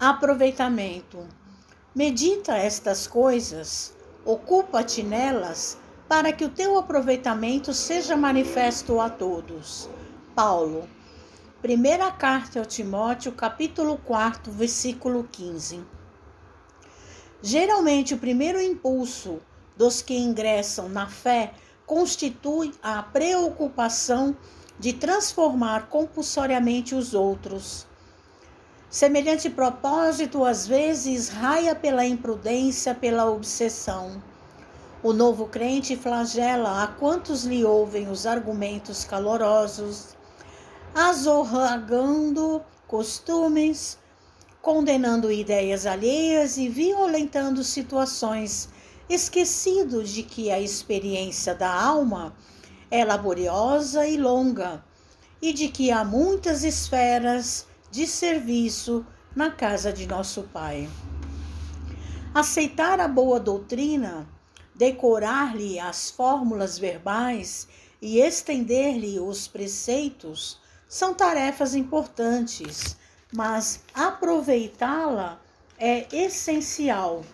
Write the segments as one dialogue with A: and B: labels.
A: aproveitamento. Medita estas coisas, ocupa-te nelas, para que o teu aproveitamento seja manifesto a todos. Paulo. Primeira carta ao Timóteo, capítulo 4, versículo 15. Geralmente, o primeiro impulso dos que ingressam na fé constitui a preocupação de transformar compulsoriamente os outros. Semelhante propósito, às vezes, raia pela imprudência, pela obsessão. O novo crente flagela a quantos lhe ouvem os argumentos calorosos, azorragando costumes, condenando ideias alheias e violentando situações, esquecido de que a experiência da alma é laboriosa e longa e de que há muitas esferas de serviço na casa de nosso Pai. Aceitar a boa doutrina, decorar-lhe as fórmulas verbais e estender-lhe os preceitos são tarefas importantes, mas aproveitá-la é essencial.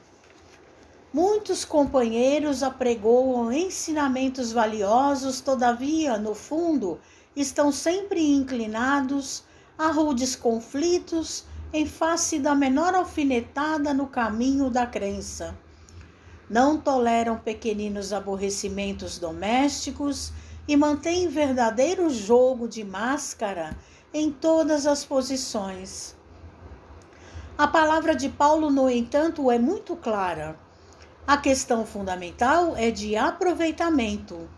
A: Muitos companheiros apregoam ensinamentos valiosos, todavia, no fundo, estão sempre inclinados a rudes conflitos em face da menor alfinetada no caminho da crença. Não toleram pequeninos aborrecimentos domésticos e mantêm verdadeiro jogo de máscara em todas as posições. A palavra de Paulo, no entanto, é muito clara. A questão fundamental é de aproveitamento.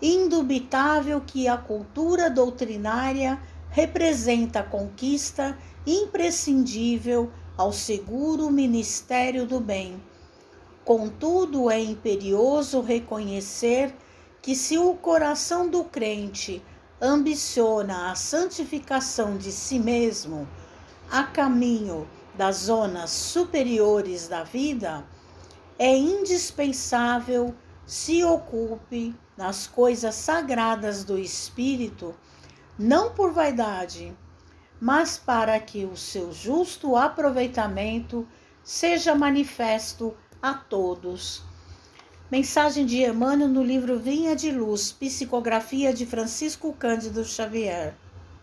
A: Indubitável que a cultura doutrinária representa a conquista imprescindível ao seguro ministério do bem. Contudo, é imperioso reconhecer que, se o coração do crente ambiciona a santificação de si mesmo a caminho das zonas superiores da vida, é indispensável se ocupe nas coisas sagradas do espírito não por vaidade, mas para que o seu justo aproveitamento seja manifesto a todos. Mensagem de Emmanuel no livro Vinha de Luz, Psicografia de Francisco Cândido Xavier.